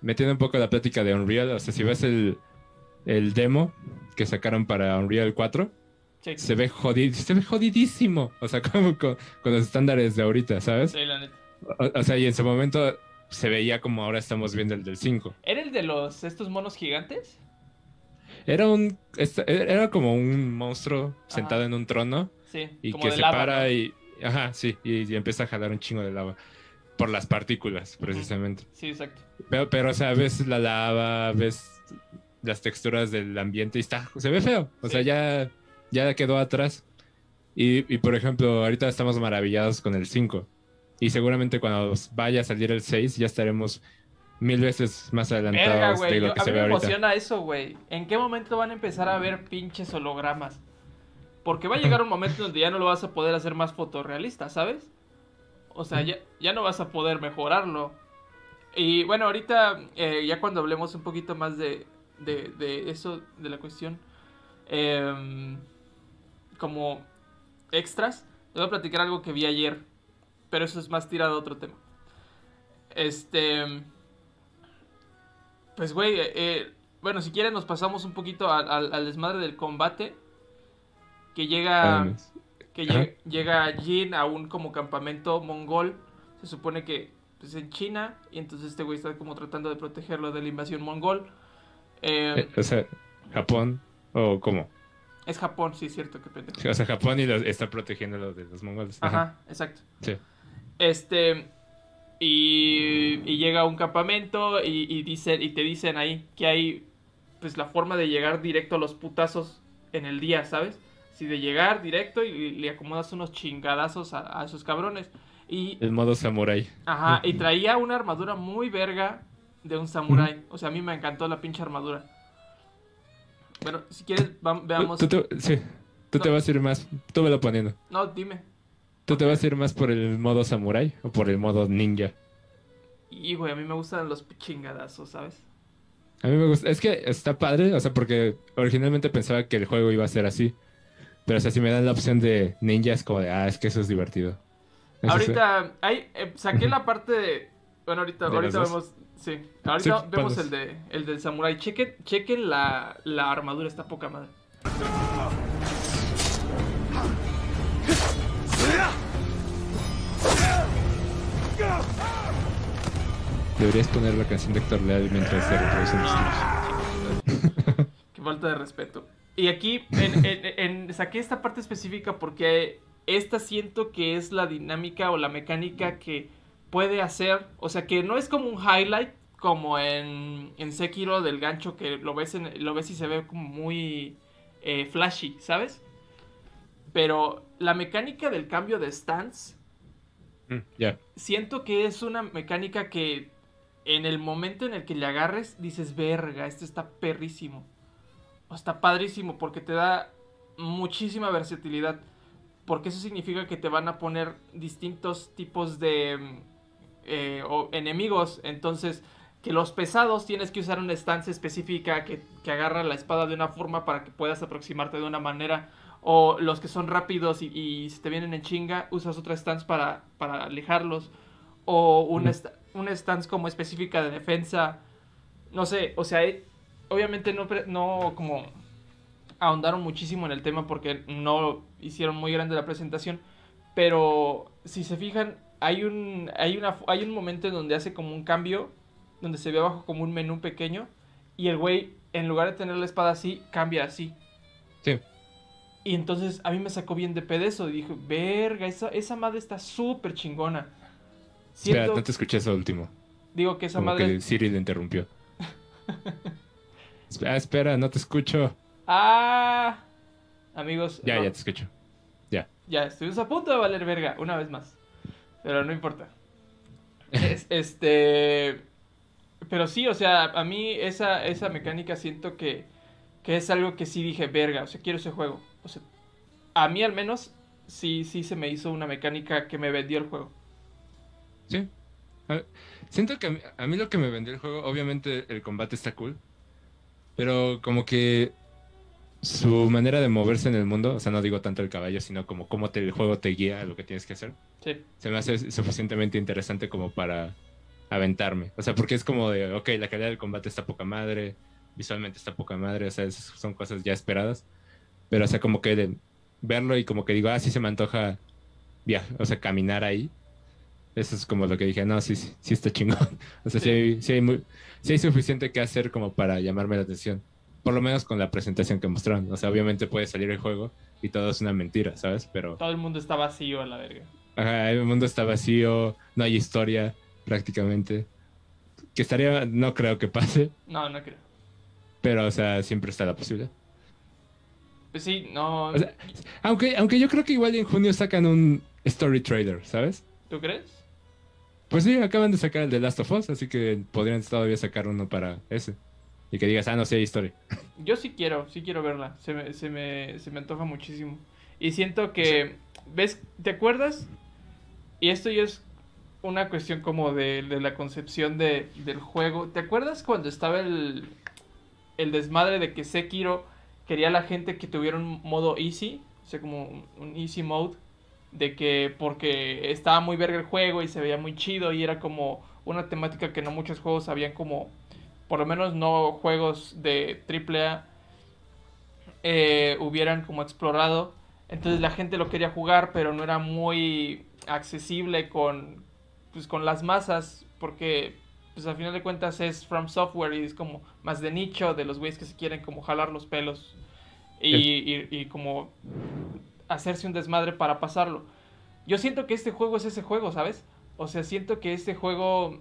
Metiendo un poco la plática de Unreal, o sea, si ves el, el demo que sacaron para Unreal 4, Sí, se ve jodid, se ve jodidísimo. O sea, como con, con los estándares de ahorita, ¿sabes? sí, la neta. O, o sea, y en su momento se veía como ahora estamos viendo el del 5. ¿Era el de los estos monos gigantes? Era un era como un monstruo sentado en un trono Sí, y como que de se lava, para ¿no? y ajá, sí, y, y empieza a jalar un chingo de lava. Por las partículas, precisamente. Sí, exacto. Pero, pero, o sea, ves la lava, ves las texturas del ambiente y está, se ve feo. O Sí. sea, ya, ya quedó atrás. Y, y, por ejemplo, ahorita estamos maravillados con el 5. Y seguramente cuando vaya a salir el 6 ya estaremos mil veces más adelantados de lo yo- que A se mí ve me ahorita. emociona eso, güey. ¿En qué momento van a empezar a ver pinches hologramas? Porque va a llegar un momento donde ya no lo vas a poder hacer más fotorrealista, ¿sabes? O sea, ya, ya no vas a poder mejorarlo. Y bueno, ahorita, eh, ya cuando hablemos un poquito más de, de, de eso, de la cuestión, em, como extras, te voy a platicar algo que vi ayer. Pero eso es más tirado a otro tema. Este. Pues, güey, eh, eh, bueno, si quieren nos pasamos un poquito al, al- desmadre del combate. Que llega, que llega Jin a un como campamento mongol. Se supone que pues, en China. Y entonces este güey está como tratando de protegerlo de la invasión mongol. Eh, eh, o sea, Japón, o cómo. es Japón, sí, es cierto, qué pendejo. O sea, Japón y los- está protegiendo los de los mongoles. Ajá, exacto. Sí. Este. Y, y llega a un campamento y, y, dicen, y te dicen ahí que hay pues la forma de llegar directo a los putazos en el día, ¿sabes? Si de llegar directo y le acomodas unos chingadazos a, a esos cabrones. Y, El modo samurai. ajá, y traía una armadura muy verga de un samurái. O sea, a mí me encantó la pinche armadura. Bueno, si quieres, veamos. Tú, tú- sí, tú te vas a ir más, tú me lo poniendo. No, dime. ¿Tú te vas a ir más por el modo samurai o por el modo ninja? Y, güey, a mí me gustan los chingadazos, ¿sabes? A mí me gusta, es que está padre, o sea, porque originalmente pensaba que el juego iba a ser así. Pero o sea, si me dan la opción de ninja es como de, ah, es que eso es divertido. Eso Ahorita, hay, eh, saqué la parte de. Bueno, ahorita, ¿De ahorita vemos. Sí, ahorita Sí, vemos el de el del samurai. Chequen, chequen la, la armadura, está poca madre. Deberías poner la canción de Héctor Leal mientras se reproducen los. Qué falta de respeto. Y aquí en- en- en- saqué esta parte específica porque esta siento que es la dinámica o la mecánica que puede hacer. O sea, que no es como un highlight como en, en Sekiro del gancho que lo ves, en- lo ves y se ve como muy eh, flashy, ¿sabes? Pero la mecánica del cambio de stance Mm, siento que es una mecánica que en el momento en el que le agarres dices, verga, esto está perrísimo. Está padrísimo porque te da muchísima versatilidad. Porque eso significa que te van a poner distintos tipos de mm, eh, o enemigos. Entonces, que los pesados tienes que usar una stance específica que, que agarra la espada de una forma para que puedas aproximarte de una manera. O los que son rápidos y, y si te vienen en chinga, usas otra stance para, para alejarlos. O una, una stance como específica de defensa. No sé, o sea, eh, obviamente no, no como ahondaron muchísimo en el tema porque no hicieron muy grande la presentación. Pero si se fijan, hay un, hay una, hay un momento en donde hace como un cambio, donde se ve abajo como un menú pequeño. Y el güey, en lugar de tener la espada así, cambia así. Sí. Y entonces a mí me sacó bien de pedezo. Y dije, verga, esa, esa madre está súper chingona. Espera, Siento, no te escuché eso último. digo que esa Como madre... que Siri le interrumpió. espera, espera, no te escucho. Ah, amigos. Ya, no, ya te escucho. Ya. Ya, estuvimos a punto de valer verga, una vez más. Pero no importa. Es- este. Pero sí, o sea, a mí esa, esa mecánica siento que, que es algo que sí dije, verga, o sea, quiero ese juego. O sea, a mí al menos sí, sí se me hizo una mecánica que me vendió el juego. Sí. A- Siento que a mí, a mí lo que me vendió el juego, obviamente el combate está cool, pero como que su manera de moverse en el mundo, o sea, no digo tanto el caballo, sino como cómo te- el juego te guía a lo que tienes que hacer, Sí. se me hace suficientemente interesante como para aventarme. O sea, porque es como de, ok, la calidad del combate está poca madre, visualmente está poca madre, o sea, esas son cosas ya esperadas, pero o sea, como que de verlo y como que digo, ah, sí se me antoja viajar, o sea, caminar ahí. Eso es como lo que dije, no, sí, sí, sí está chingón. O sea, sí, hay, sí hay muy- sí hay suficiente que hacer como para llamarme la atención. Por lo menos con la presentación que mostraron. O sea, obviamente puede salir el juego y todo es una mentira, ¿sabes? Pero Todo el mundo está vacío a la verga. Ajá, el mundo está vacío, no hay historia prácticamente. Que estaría, no creo que pase, No, no creo. pero o sea, siempre está la posibilidad. Pues sí, no. O sea, aunque, aunque yo creo que igual en junio sacan un Story Trader, ¿sabes? ¿Tú crees? Pues sí, acaban de sacar el de Last of Us, así que podrían todavía sacar uno para ese. Y que digas, ah, no sé, hay historia. Yo sí quiero, sí quiero verla. Se me, se me, se me antoja muchísimo. Y siento que, ¿ves? ¿Te acuerdas? Y esto ya es una cuestión como de, de la concepción de, del juego. ¿Te acuerdas cuando estaba el, el desmadre de que Sekiro quería a la gente que tuviera un modo easy? O sea, como un, un easy mode. De que porque estaba muy verga el juego y se veía muy chido y era como una temática que no muchos juegos habían como por lo menos no juegos de AAA eh, hubieran como explorado. Entonces la gente lo quería jugar, pero no era muy accesible con, pues, con las masas, porque pues al final de cuentas es From Software y es como más de nicho, de los güeyes que se quieren como jalar los pelos y, y- y como hacerse un desmadre para pasarlo. Yo siento que este juego es ese juego, ¿sabes? O sea, siento que este juego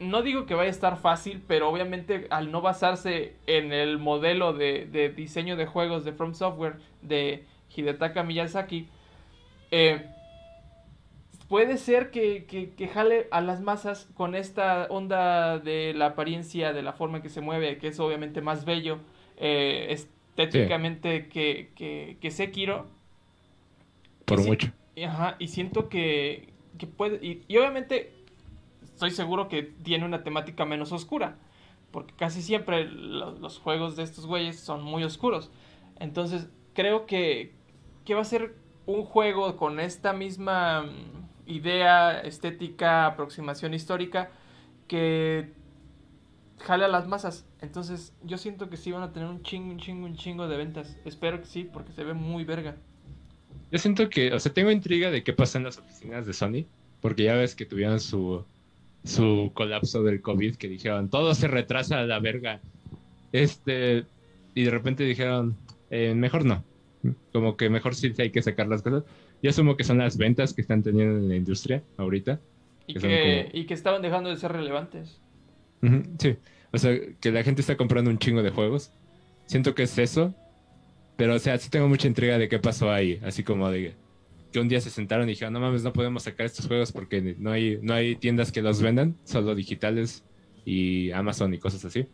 no digo que vaya a estar fácil, pero obviamente al no basarse en el modelo de, de diseño de juegos de From Software de Hidetaka Miyazaki, eh, puede ser que, que- que jale a las masas con esta onda de la apariencia, de la forma en que se mueve, que es obviamente más bello eh, estéticamente que, que, que Sekiro. Por Y mucho. y, Ajá, y siento que, que puede. Y, y obviamente estoy seguro que tiene una temática menos oscura. Porque casi siempre lo- los juegos de estos güeyes son muy oscuros. Entonces creo que, que va a ser un juego con esta misma mm, idea, estética, aproximación histórica que jale a las masas. Entonces yo siento que sí van a tener un chingo, un chingo, un chingo de ventas. Espero que sí, porque se ve muy verga. Yo siento que, o sea, tengo intriga de qué pasa en las oficinas de Sony, porque ya ves que tuvieron su, su colapso del COVID, que dijeron, todo se retrasa a la verga. Este, y de repente dijeron, "Eh, mejor no. Como que mejor sí hay que sacar las cosas. Yo asumo que son las ventas que están teniendo en la industria ahorita. Y Que son que, como- y que estaban dejando de ser relevantes. Sí, o sea, que la gente está comprando un chingo de juegos. Siento que es eso, pero o sea, sí tengo mucha intriga de qué pasó ahí, así como de que un día se sentaron y dijeron, no mames, no podemos sacar estos juegos porque no hay, no hay tiendas que los vendan, solo digitales y Amazon y cosas así.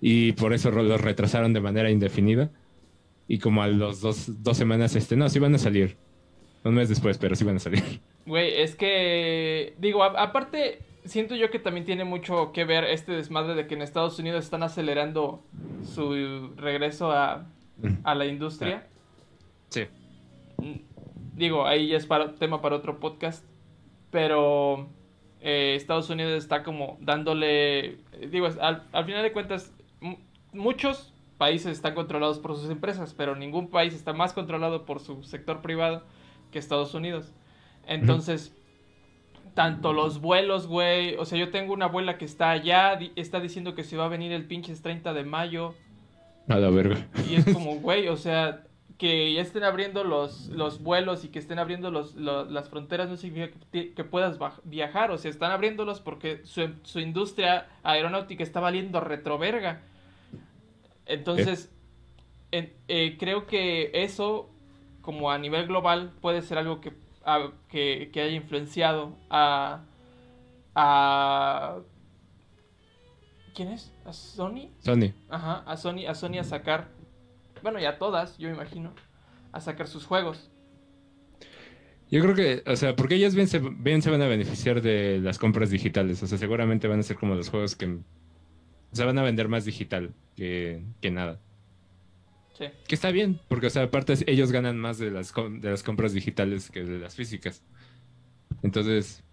Y por eso los retrasaron de manera indefinida. Y como a los dos, dos semanas, este, no, sí van a salir. Un mes después, pero sí van a salir. Güey, es que. Digo, aparte, siento yo que también tiene mucho que ver este desmadre de que en Estados Unidos están acelerando su regreso a, a la industria. Sí. Mm, Digo, ahí ya es para, tema para otro podcast. Pero eh, Estados Unidos está como dándole. Digo, al, al final de cuentas, mu- muchos países están controlados por sus empresas, pero ningún país está más controlado por su sector privado que Estados Unidos. Entonces, tanto los vuelos, güey. O sea, yo tengo una abuela que está allá, di- está diciendo que se va a venir el pinches 30 de mayo. A la verga. Y es como, güey, o sea, que ya estén abriendo los, los vuelos y que estén abriendo los, lo- las fronteras no significa que, puedas viajar. O sea, están abriéndolos porque su, su industria aeronáutica está valiendo retroverga. Entonces, en- eh, creo que eso, como a nivel global, puede ser algo que, a- que, que haya influenciado a, a... ¿Quién es? ¿A Sony? Sony. Ajá, a Sony, a Sony a sacar, bueno, y a todas, yo imagino, a sacar sus juegos. Yo creo que, o sea, porque ellas bien se, bien se van a beneficiar de las compras digitales. O sea, seguramente van a ser como los juegos que... O sea, van a vender más digital que, que nada. Sí. Que está bien, porque, o sea, aparte ellos ganan más de las, de las compras digitales que de las físicas. Entonces,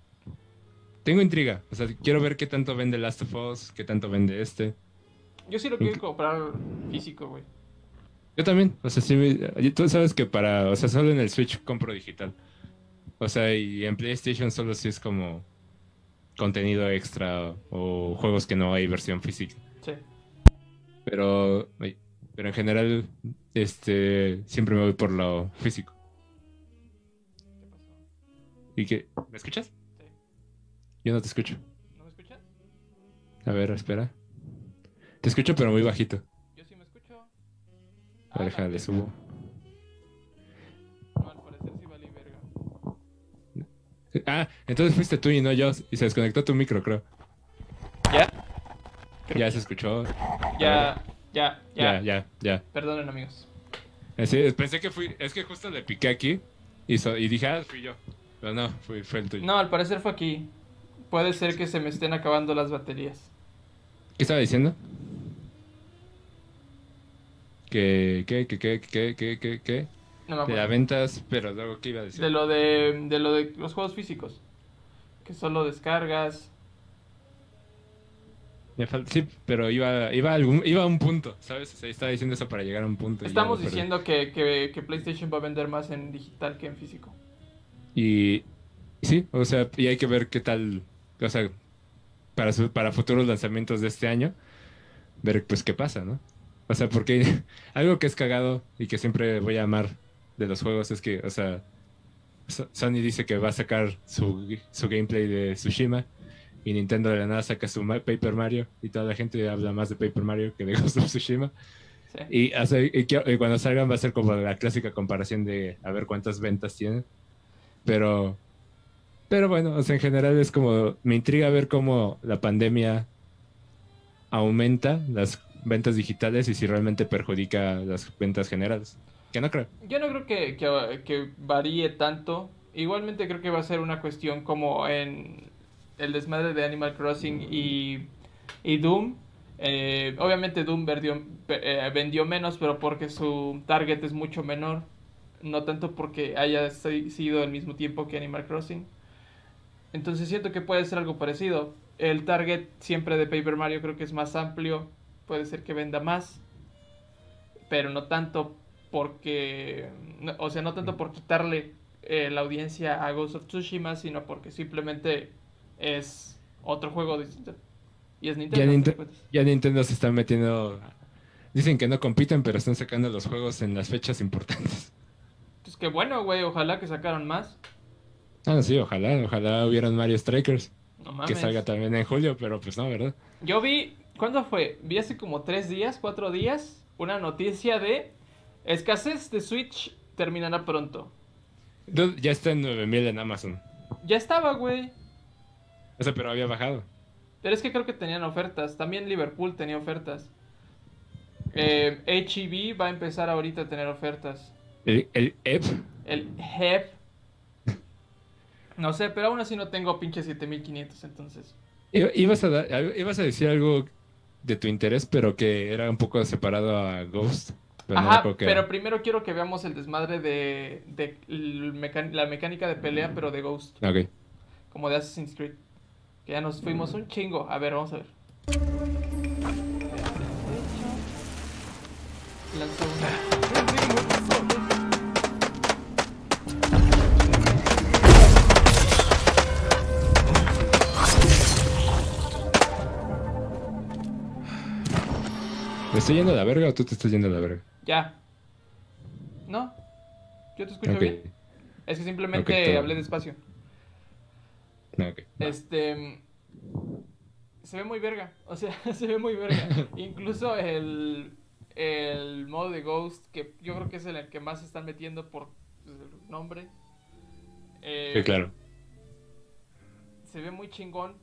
tengo intriga. O sea, quiero ver qué tanto vende Last of Us, qué tanto vende este. Yo sí lo quiero comprar físico, güey. Yo también, o sea, sí, me- tú sabes que para, o sea, solo en el Switch compro digital. O sea, y en PlayStation solo si es como contenido extra o juegos que no hay versión física. Sí. Pero, pero en general, este, siempre me voy por lo físico. ¿Y qué? ¿Me escuchas? Yo no te escucho. ¿No me escuchan? A ver, espera. Te escucho, pero muy bajito. Yo sí me escucho. A ver, déjale, la subo. No, al parecer sí valí verga. Ah, entonces fuiste tú y no yo. Y se desconectó tu micro, creo. ¿Ya? Creo Ya que se escuchó. Ya, ya, Ya, ya. ya, ya. Perdonen, amigos. Así, pensé que fui. Es que justo le piqué aquí y, so- y dije, ah, fui yo. Pero no, fue, fue el tuyo. No, al parecer fue aquí. Puede ser que se me estén acabando las baterías. ¿Qué estaba diciendo? Que, que, que, que, que, que, que, que. No me De las ventas, pero luego, ¿qué iba a decir? De lo de, de lo de los juegos físicos. Que solo descargas. Me Sí, pero iba, iba, a algún, iba a un punto, ¿sabes? O sea, estaba diciendo eso para llegar a un punto. Estamos diciendo que, que, que PlayStation va a vender más en digital que en físico. Y sí, o sea, y hay que ver qué tal, o sea, para, su- para futuros lanzamientos de este año, ver pues qué pasa, ¿no? O sea, porque algo que es cagado y que siempre voy a amar de los juegos es que, o sea, So- Sony dice que va a sacar su, su gameplay de Tsushima y Nintendo de la nada saca su Paper Mario y toda la gente habla más de Paper Mario que de Ghost of Tsushima. Sí. Y, o sea, y y cuando salgan va a ser como la clásica comparación de a ver cuántas ventas tienen. Pero, pero bueno, o sea, en general es como, me intriga ver cómo la pandemia aumenta las ventas digitales y si realmente perjudica las ventas generales. Que no creo. Yo no creo que, que, varíe tanto. Igualmente creo que va a ser una cuestión como en el desmadre de Animal Crossing y, y Doom. Eh, obviamente Doom vendió, eh, vendió menos, pero porque su target es mucho menor. No tanto porque haya si- sido al mismo tiempo que Animal Crossing. Entonces siento que puede ser algo parecido. El target siempre de Paper Mario creo que es más amplio. Puede ser que venda más. Pero no tanto porque... no- o sea, no tanto por quitarle eh, la audiencia a Ghost of Tsushima, sino porque simplemente es otro juego distinto. Y es Nintendo. Ya, ya Nintendo se está metiendo... Dicen que no compiten, pero están sacando los juegos en las fechas importantes. Pues qué bueno, güey. Ojalá que sacaron más. Ah, sí, ojalá, ojalá hubieran Mario Strikers. No Que mames. salga también en julio, pero pues no, ¿verdad? Yo vi, ¿cuándo fue? Vi hace como tres días, cuatro días, una noticia de escasez de Switch terminará pronto. Ya está en 9000 en Amazon. Ya estaba, güey. O sea, pero había bajado. Pero es que creo que tenían ofertas. También Liverpool tenía ofertas. Eh, HEB va a empezar ahorita a tener ofertas. El, el EP, El HEB. No sé, pero aún así no tengo pinche 7500, entonces. ibas a, dar- ibas a decir algo de tu interés, pero que era un poco separado a Ghost. Pero Ajá, pero era. primero quiero que veamos el desmadre de, de la mecánica de pelea, pero de Ghost. Ok. como de Assassin's Creed. Que ya nos fuimos un chingo. A ver, vamos a ver. Lanzó una. ¿Me estoy yendo a la verga o tú te estás yendo a la verga? Ya. ¿No? ¿Yo te escucho bien? Es que simplemente hablé despacio. No, ok. Este. Se ve muy verga. O sea, se ve muy verga. Incluso el. El modo de Ghost, que yo creo que es el que más se están metiendo por el nombre. Eh, Sí, claro. se ve muy chingón.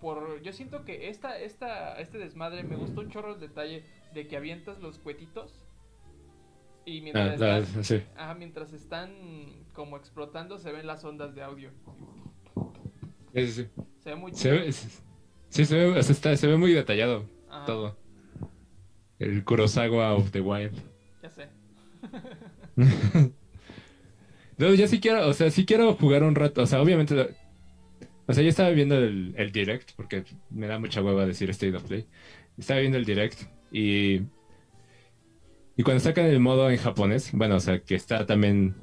Por, yo siento que esta, esta, este desmadre me gustó un chorro el detalle de que avientas los cuetitos y Ah, mientras, la- están, sí. ajá, mientras están como explotando se ven las ondas de audio. Sí, sí, sí. Se ve muy Se ve, sí, se ve, está- se ve muy detallado Ajá, todo. El Kurosawa of the Wild. Ya sé. No, yo sí quiero, o sea, sí quiero jugar un rato. O sea, obviamente. O sea, yo estaba viendo el, el direct, porque me da mucha hueva decir State of Play. Estaba viendo el direct y. Y cuando sacan el modo en japonés, bueno, o sea, que está también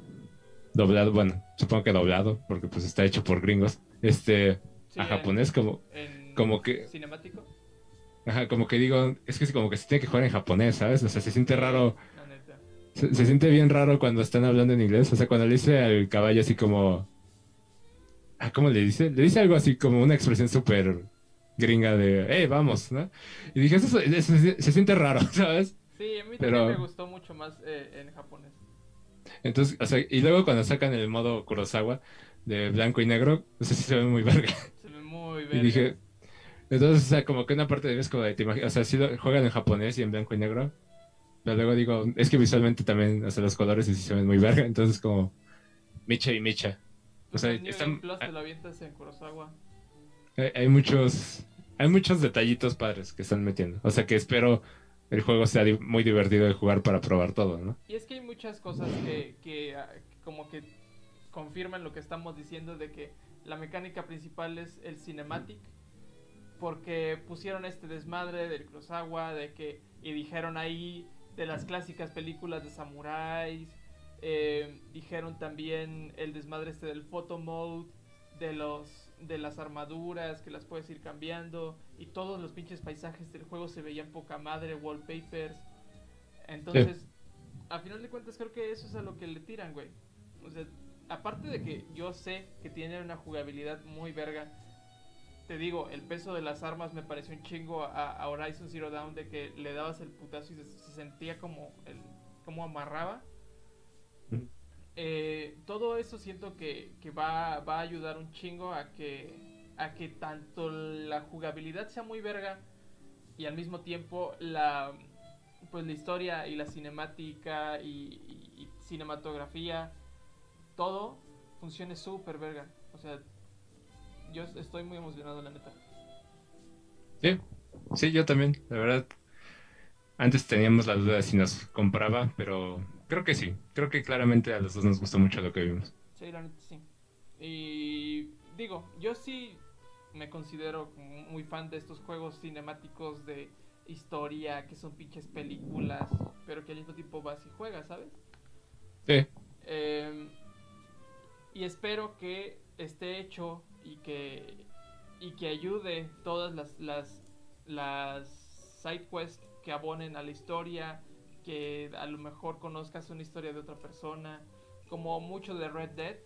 doblado, bueno, supongo que doblado, porque pues está hecho por gringos. Este. Sí, a japonés, como. en como que- Cinemático. Ajá, como que digo, es que sí, como que se tiene que jugar en japonés, ¿sabes? O sea, se siente raro. Se siente bien raro cuando están hablando en inglés. O sea, cuando le dice al caballo así como. ah, ¿Cómo le dice? Le dice algo así como una expresión súper gringa de, eh, vamos, ¿no? Y dije, eso, se- eso se, se siente raro, ¿sabes? Sí, a mí Pero- también me gustó mucho más eh, en japonés. Entonces, o sea, y luego cuando sacan el modo Kurosawa de blanco y negro, no sé si se ve muy verga. Se ve muy Y verga. dije, entonces, o sea, como que una parte de mí es como de, te o sea, sí lo- juegan en japonés y en blanco y negro, pero luego digo, es que visualmente también, o sea, los colores sí se ven muy verga, entonces como Micha y Micha. O sea, están- Plus te lo avientas en Kurosawa. Hay, hay muchos, hay muchos detallitos padres que están metiendo. O sea, que espero el juego sea muy divertido de jugar para probar todo, ¿no? Y es que hay muchas cosas que, que ah, como que confirman lo que estamos diciendo de que la mecánica principal es el cinematic. Porque pusieron este desmadre del Kurosawa, de que, y dijeron ahí de las clásicas películas de samuráis. eh, dijeron también el desmadre este del photo mode, de los de las armaduras que las puedes ir cambiando y todos los pinches paisajes del juego se veían poca madre, wallpapers. Entonces, a final de cuentas creo que eso es a lo que le tiran, güey. O sea, aparte de que yo sé que tiene una jugabilidad muy verga, te digo, el peso de las armas me pareció un chingo a, a Horizon Zero Dawn de que le dabas el putazo y se, se sentía como el como amarraba. Eh, todo eso siento que, que va, va a ayudar un chingo a que a que tanto la jugabilidad sea muy verga y al mismo tiempo la pues la historia y la cinemática y cinematografía todo funcione súper verga o sea yo estoy muy emocionado la neta Sí, sí, yo también, la verdad. Antes teníamos la duda de si nos compraba, pero creo que sí. Creo que claramente a los dos nos gustó mucho lo que vimos. sí la neta sí y digo yo sí me considero muy fan de estos juegos cinemáticos de historia que son pinches películas pero que al mismo tiempo vas y juegas sabes Sí, Eh, y espero que esté hecho y que y que ayude todas las las las side quests que abonen a la historia, que a lo mejor conozcas una historia de otra persona, como mucho de Red Dead,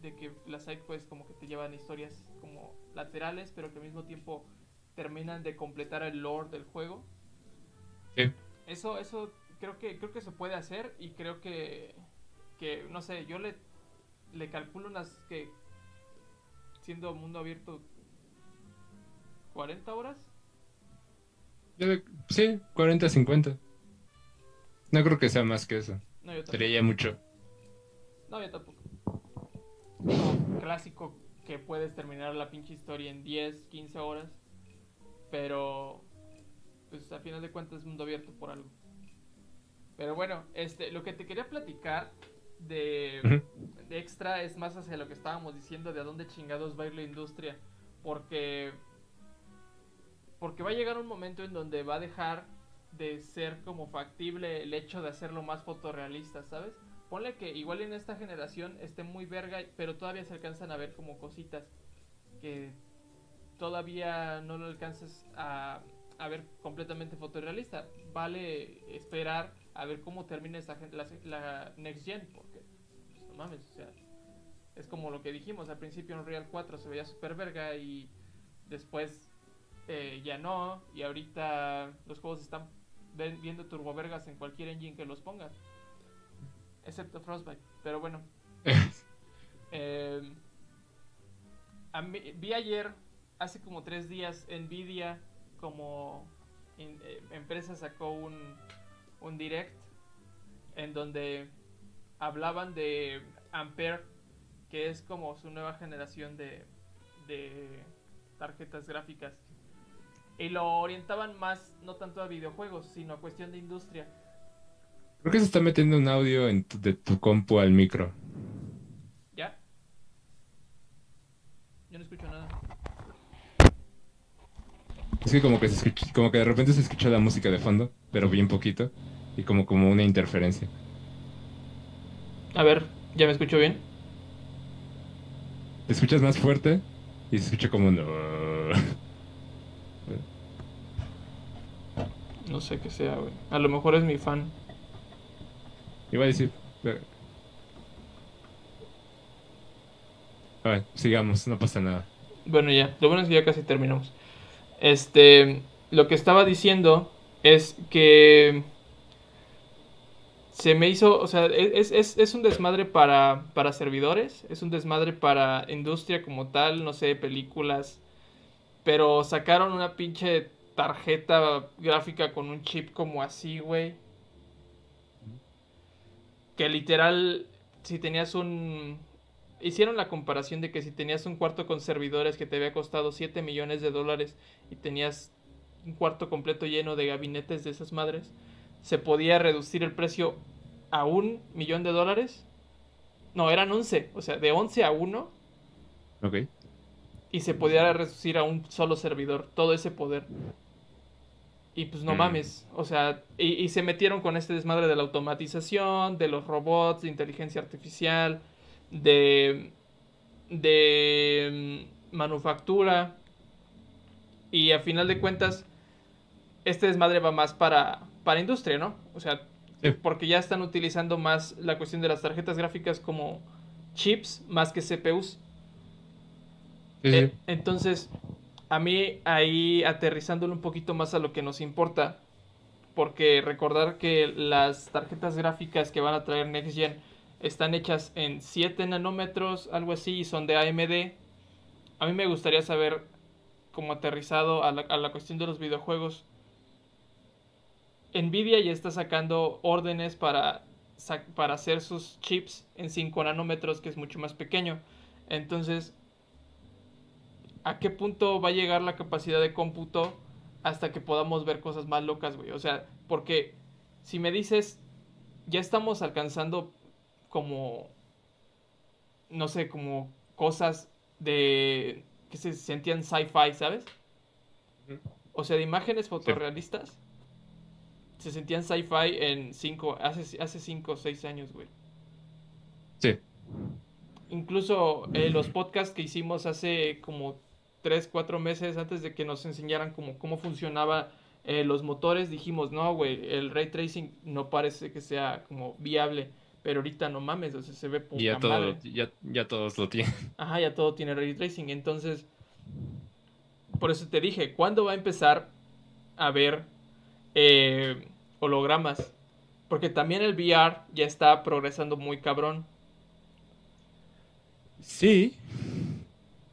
de que las side quests como que te llevan historias como laterales, pero que al mismo tiempo terminan de completar el lore del juego. sí. Eso, eso creo que creo que se puede hacer y creo que, que no sé, yo le, le calculo unas que siendo mundo abierto 40 horas. Sí, 40, 50. No creo que sea más que eso. No, yo tampoco. Sería ya mucho. No, yo tampoco. Clásico que puedes terminar la pinche historia en 10, 15 horas, pero pues a final de cuentas es mundo abierto por algo. Pero bueno, este, lo que te quería platicar de, de extra es más hacia lo que estábamos diciendo de a dónde chingados va a ir la industria, porque porque va a llegar un momento en donde va a dejar de ser como factible el hecho de hacerlo más fotorrealista, ¿sabes? Ponle que igual en esta generación esté muy verga, pero todavía se alcanzan a ver como cositas que todavía no lo alcanzas a, a ver completamente fotorrealista. Vale esperar a ver cómo termina gen- la, la Next Gen, porque pues, no mames, o sea, es como lo que dijimos al principio en Real 4 se veía super verga y después eh, ya no, y ahorita los juegos están viendo turbovergas en cualquier engine que los pongas. Excepto Frostbite. Pero bueno. Eh, a mí- vi ayer, hace como tres días, Nvidia como in- eh, empresa sacó un, un direct en donde hablaban de Ampere, que es como su nueva generación de, de tarjetas gráficas. Y lo orientaban más, no tanto a videojuegos, sino a cuestión de industria. Creo que se está metiendo un audio en tu- de tu compu al micro. ¿Ya? Yo no escucho nada. Es que como que se escucha, como que de repente se escucha la música de fondo, pero bien poquito, y como, como una interferencia. A ver, ¿ya me escucho bien? Te escuchas más fuerte y se escucha como un... No sé qué sea, güey. A lo mejor es mi fan. Iba a decir... pero- Joder, sigamos, no pasa nada. Bueno, ya, lo bueno es que ya casi terminamos. Este, lo que estaba diciendo es que se me hizo, o sea, es, es, es un desmadre para, para servidores, es un desmadre para industria como tal, no sé, películas, pero sacaron una pinche tarjeta gráfica con un chip como así, güey. Que literal, si tenías un... Hicieron la comparación de que si tenías un cuarto con servidores que te había costado 7 millones de dólares y tenías un cuarto completo lleno de gabinetes de esas madres, se podía reducir el precio a un millón de dólares. No, eran 11, o sea, de 11 a 1 Ok. y se podía reducir a un solo servidor, todo ese poder. Y pues no Mm. mames, o sea, y, y se metieron con este desmadre de la automatización, de los robots, de inteligencia artificial, de, de mm, manufactura. Y a final de cuentas, este desmadre va más para, para industria, ¿no? O sea, Sí. porque ya están utilizando más la cuestión de las tarjetas gráficas como chips más que CPUs. Sí, sí. Eh, entonces, a mí ahí aterrizándolo un poquito más a lo que nos importa, porque recordar que las tarjetas gráficas que van a traer Next Gen están hechas en 7 nanómetros, algo así, y son de AMD. A mí me gustaría saber, como aterrizado a la, a la cuestión de los videojuegos, Nvidia ya está sacando órdenes para, para hacer sus chips en 5 nanómetros, que es mucho más pequeño. Entonces, ¿a qué punto va a llegar la capacidad de cómputo hasta que podamos ver cosas más locas, güey? O sea, porque si me dices, ya estamos alcanzando como, no sé, como cosas de que se sentían sci-fi, ¿sabes? O sea, de imágenes fotorrealistas. Se sentían sci-fi en cinco, hace, hace cinco o seis años, güey. Sí. Incluso eh, los podcasts que hicimos hace como 3, 4 meses antes de que nos enseñaran cómo, cómo funcionaba eh, los motores, dijimos, no, güey, el ray tracing no parece que sea como viable, pero ahorita no mames, o sea, se ve Y ya, todo, madre. ya, ya todos lo tienen. Ajá, ya todo tiene ray tracing, entonces, por eso te dije, ¿cuándo va a empezar a ver eh, hologramas? Porque también el VR ya está progresando muy cabrón. Sí.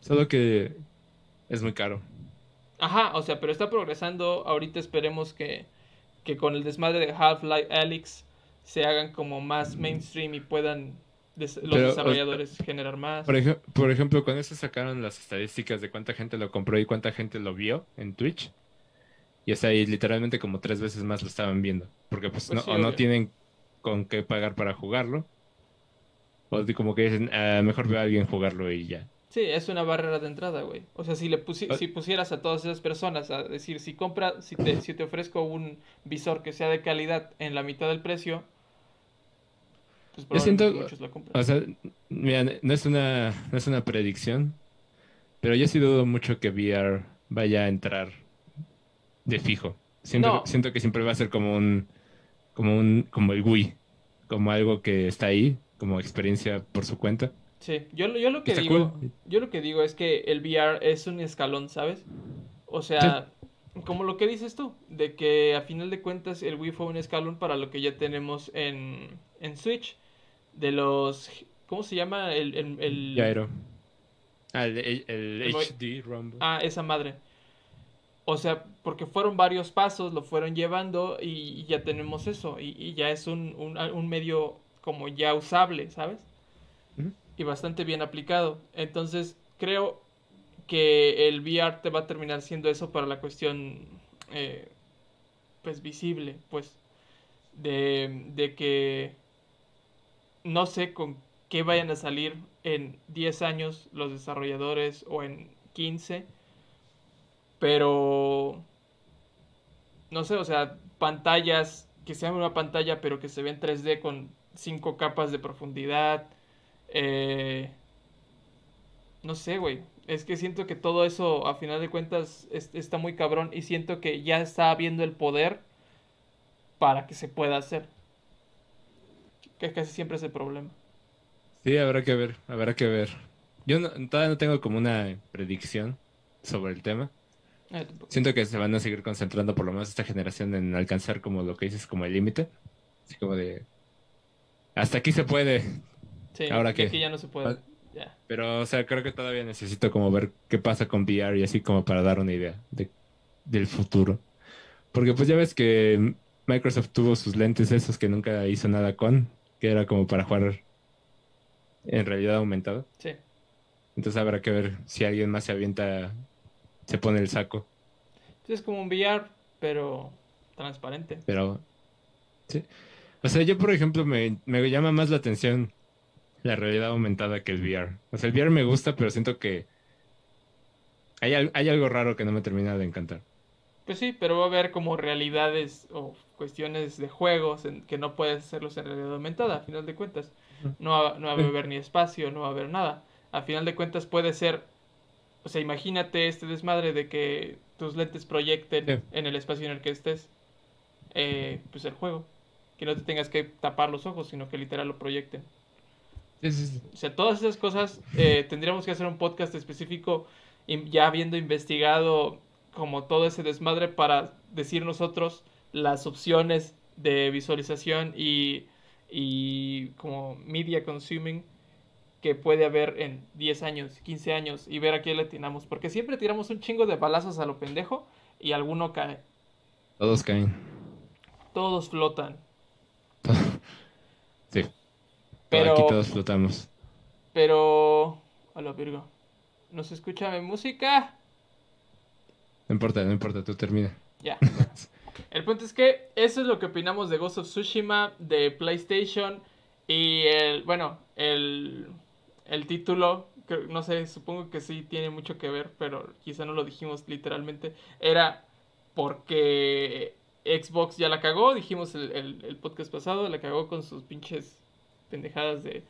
Solo que es muy caro. Ajá, o sea, pero está progresando. Ahorita esperemos que, que con el desmadre de Half-Life Alyx se hagan como más mainstream y puedan los Pero, o- desarrolladores generar más. Por, ej- por ejemplo, con eso sacaron las estadísticas de cuánta gente lo compró y cuánta gente lo vio en Twitch. Y es ahí literalmente como tres veces más lo estaban viendo. Porque pues, Pues no, sí, o no tienen con qué pagar para jugarlo. O como que dicen, "Ah, mejor veo a alguien jugarlo y ya. Sí, es una barrera de entrada, güey. O sea, si le pusi- Ah. si pusieras a todas esas personas a decir, si compra, si te, si te ofrezco un visor que sea de calidad en la mitad del precio, pues Yo siento- muchos lo compran. O sea, mira, no es una, no es una predicción, pero yo sí dudo mucho que VR vaya a entrar de fijo. Siento, No. siento que siempre va a ser como un, como un, como el Wii, como algo que está ahí, como experiencia por su cuenta. Sí, yo, lo- yo lo que Está digo, cool. yo lo que digo es que el VR es un escalón, ¿sabes? O sea, como lo que dices tú, de que a final de cuentas el Wii fue un escalón para lo que ya tenemos en, en Switch, de los, ¿cómo se llama? El, el, el- Gyro. Ah, el, el- el El Mo- HD Rumble. Ah, esa madre. O sea, porque fueron varios pasos, lo fueron llevando y, y ya tenemos eso. Y, y ya es un, un, un medio como ya usable, ¿sabes? Y bastante bien aplicado. Entonces, creo que el VR te va a terminar siendo eso para la cuestión, eh, pues, visible, pues, de, de que no sé con qué vayan a salir en 10 años los desarrolladores o en 15, pero no sé, o sea, pantallas que sean una pantalla pero que se ven 3D con 5 capas de profundidad. Eh, no sé, güey. Es que siento que todo eso, a final de cuentas, es- está muy cabrón y siento que ya está habiendo el poder para que se pueda hacer. Que casi siempre es el problema. Sí, habrá que ver, habrá que ver. yo no- todavía no tengo como una predicción sobre el tema. Ah. Siento que se van a seguir concentrando por lo menos esta generación en alcanzar como lo que dices como el límite. Así como de... Hasta aquí se puede. Sí, ¿Ahora que aquí ya no se puede. Ah. Pero, o sea, creo que todavía necesito como ver qué pasa con VR y así como para dar una idea de, del futuro. Porque pues ya ves que Microsoft tuvo sus lentes esos que nunca hizo nada con, que era como para jugar en realidad aumentada. Sí. Entonces habrá que ver si alguien más se avienta, se pone el saco. Es como un VR, pero transparente. Pero, sí. O sea, yo por ejemplo me, me llama más la atención la realidad aumentada que el VR. O sea, el VR me gusta, pero siento que hay, hay algo raro que no me termina de encantar. Pues sí, pero va a haber como realidades o cuestiones de juegos en que no puedes hacerlos en realidad aumentada, a final de cuentas. No va, no va a haber ni espacio, no va a haber nada. A final de cuentas puede ser, o sea, imagínate este desmadre de que tus lentes proyecten Sí. en el espacio en el que estés, eh, pues el juego. Que no te tengas que tapar los ojos, sino que literal lo proyecten. Sí, sí, sí. O sea, todas esas cosas eh, tendríamos que hacer un podcast específico ya habiendo investigado como todo ese desmadre para decir nosotros las opciones de visualización y, y como media consuming que puede haber en 10 años, 15 años y ver a qué le atinamos. Porque siempre tiramos un chingo de balazos a lo pendejo y alguno cae. Todos caen. Todos flotan. Sí. Pero- Aquí todos flotamos. Pero... A lo virgo. ¿No se escucha mi música? No importa, no importa, tú termina. Ya. El punto es que eso es lo que opinamos de Ghost of Tsushima, de PlayStation y el, bueno, el, el título, no sé, supongo que sí tiene mucho que ver, pero quizá no lo dijimos literalmente, era porque Xbox ya la cagó, dijimos el, el, el podcast pasado, la cagó con sus pinches pendejadas de,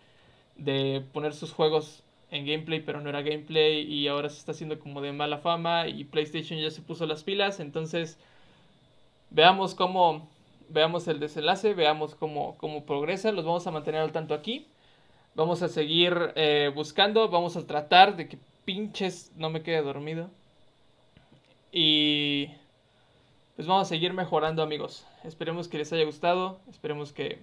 de poner sus juegos en gameplay, pero no era gameplay y ahora se está haciendo como de mala fama y PlayStation ya se puso las pilas, entonces veamos cómo veamos el desenlace, veamos cómo, cómo progresa, los vamos a mantener al tanto aquí. Vamos a seguir eh, buscando, vamos a tratar de que pinches no me quede dormido. Y pues vamos a seguir mejorando, amigos. Esperemos que les haya gustado, esperemos que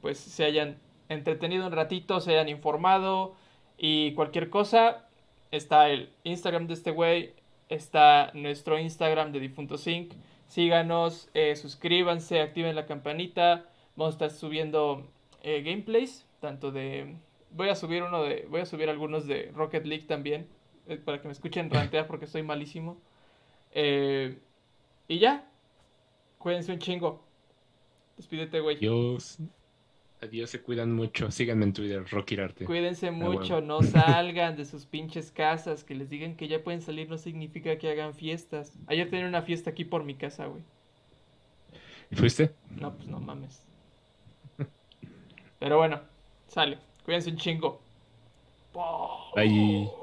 pues se hayan entretenido un ratito, se hayan informado y cualquier cosa. Está el Instagram de este güey, está nuestro Instagram de Difunto Sync. Síganos, eh, suscríbanse, activen la campanita. Vamos a estar subiendo eh, gameplays, tanto de... Voy a subir uno de... Voy a subir algunos de Rocket League también, eh, para que me escuchen rantear porque soy malísimo. Eh, y ya. Cuídense un chingo. Despídete, güey. Adiós. Adiós, se cuidan mucho. Síganme en Twitter, Rockirarte. Cuídense mucho, no salgan de sus pinches casas. Que les digan que ya pueden salir no significa que hagan fiestas. Ayer tenía una fiesta aquí por mi casa, güey. ¿Fuiste? No, pues no mames. Pero bueno, sale. Cuídense un chingo. Bye.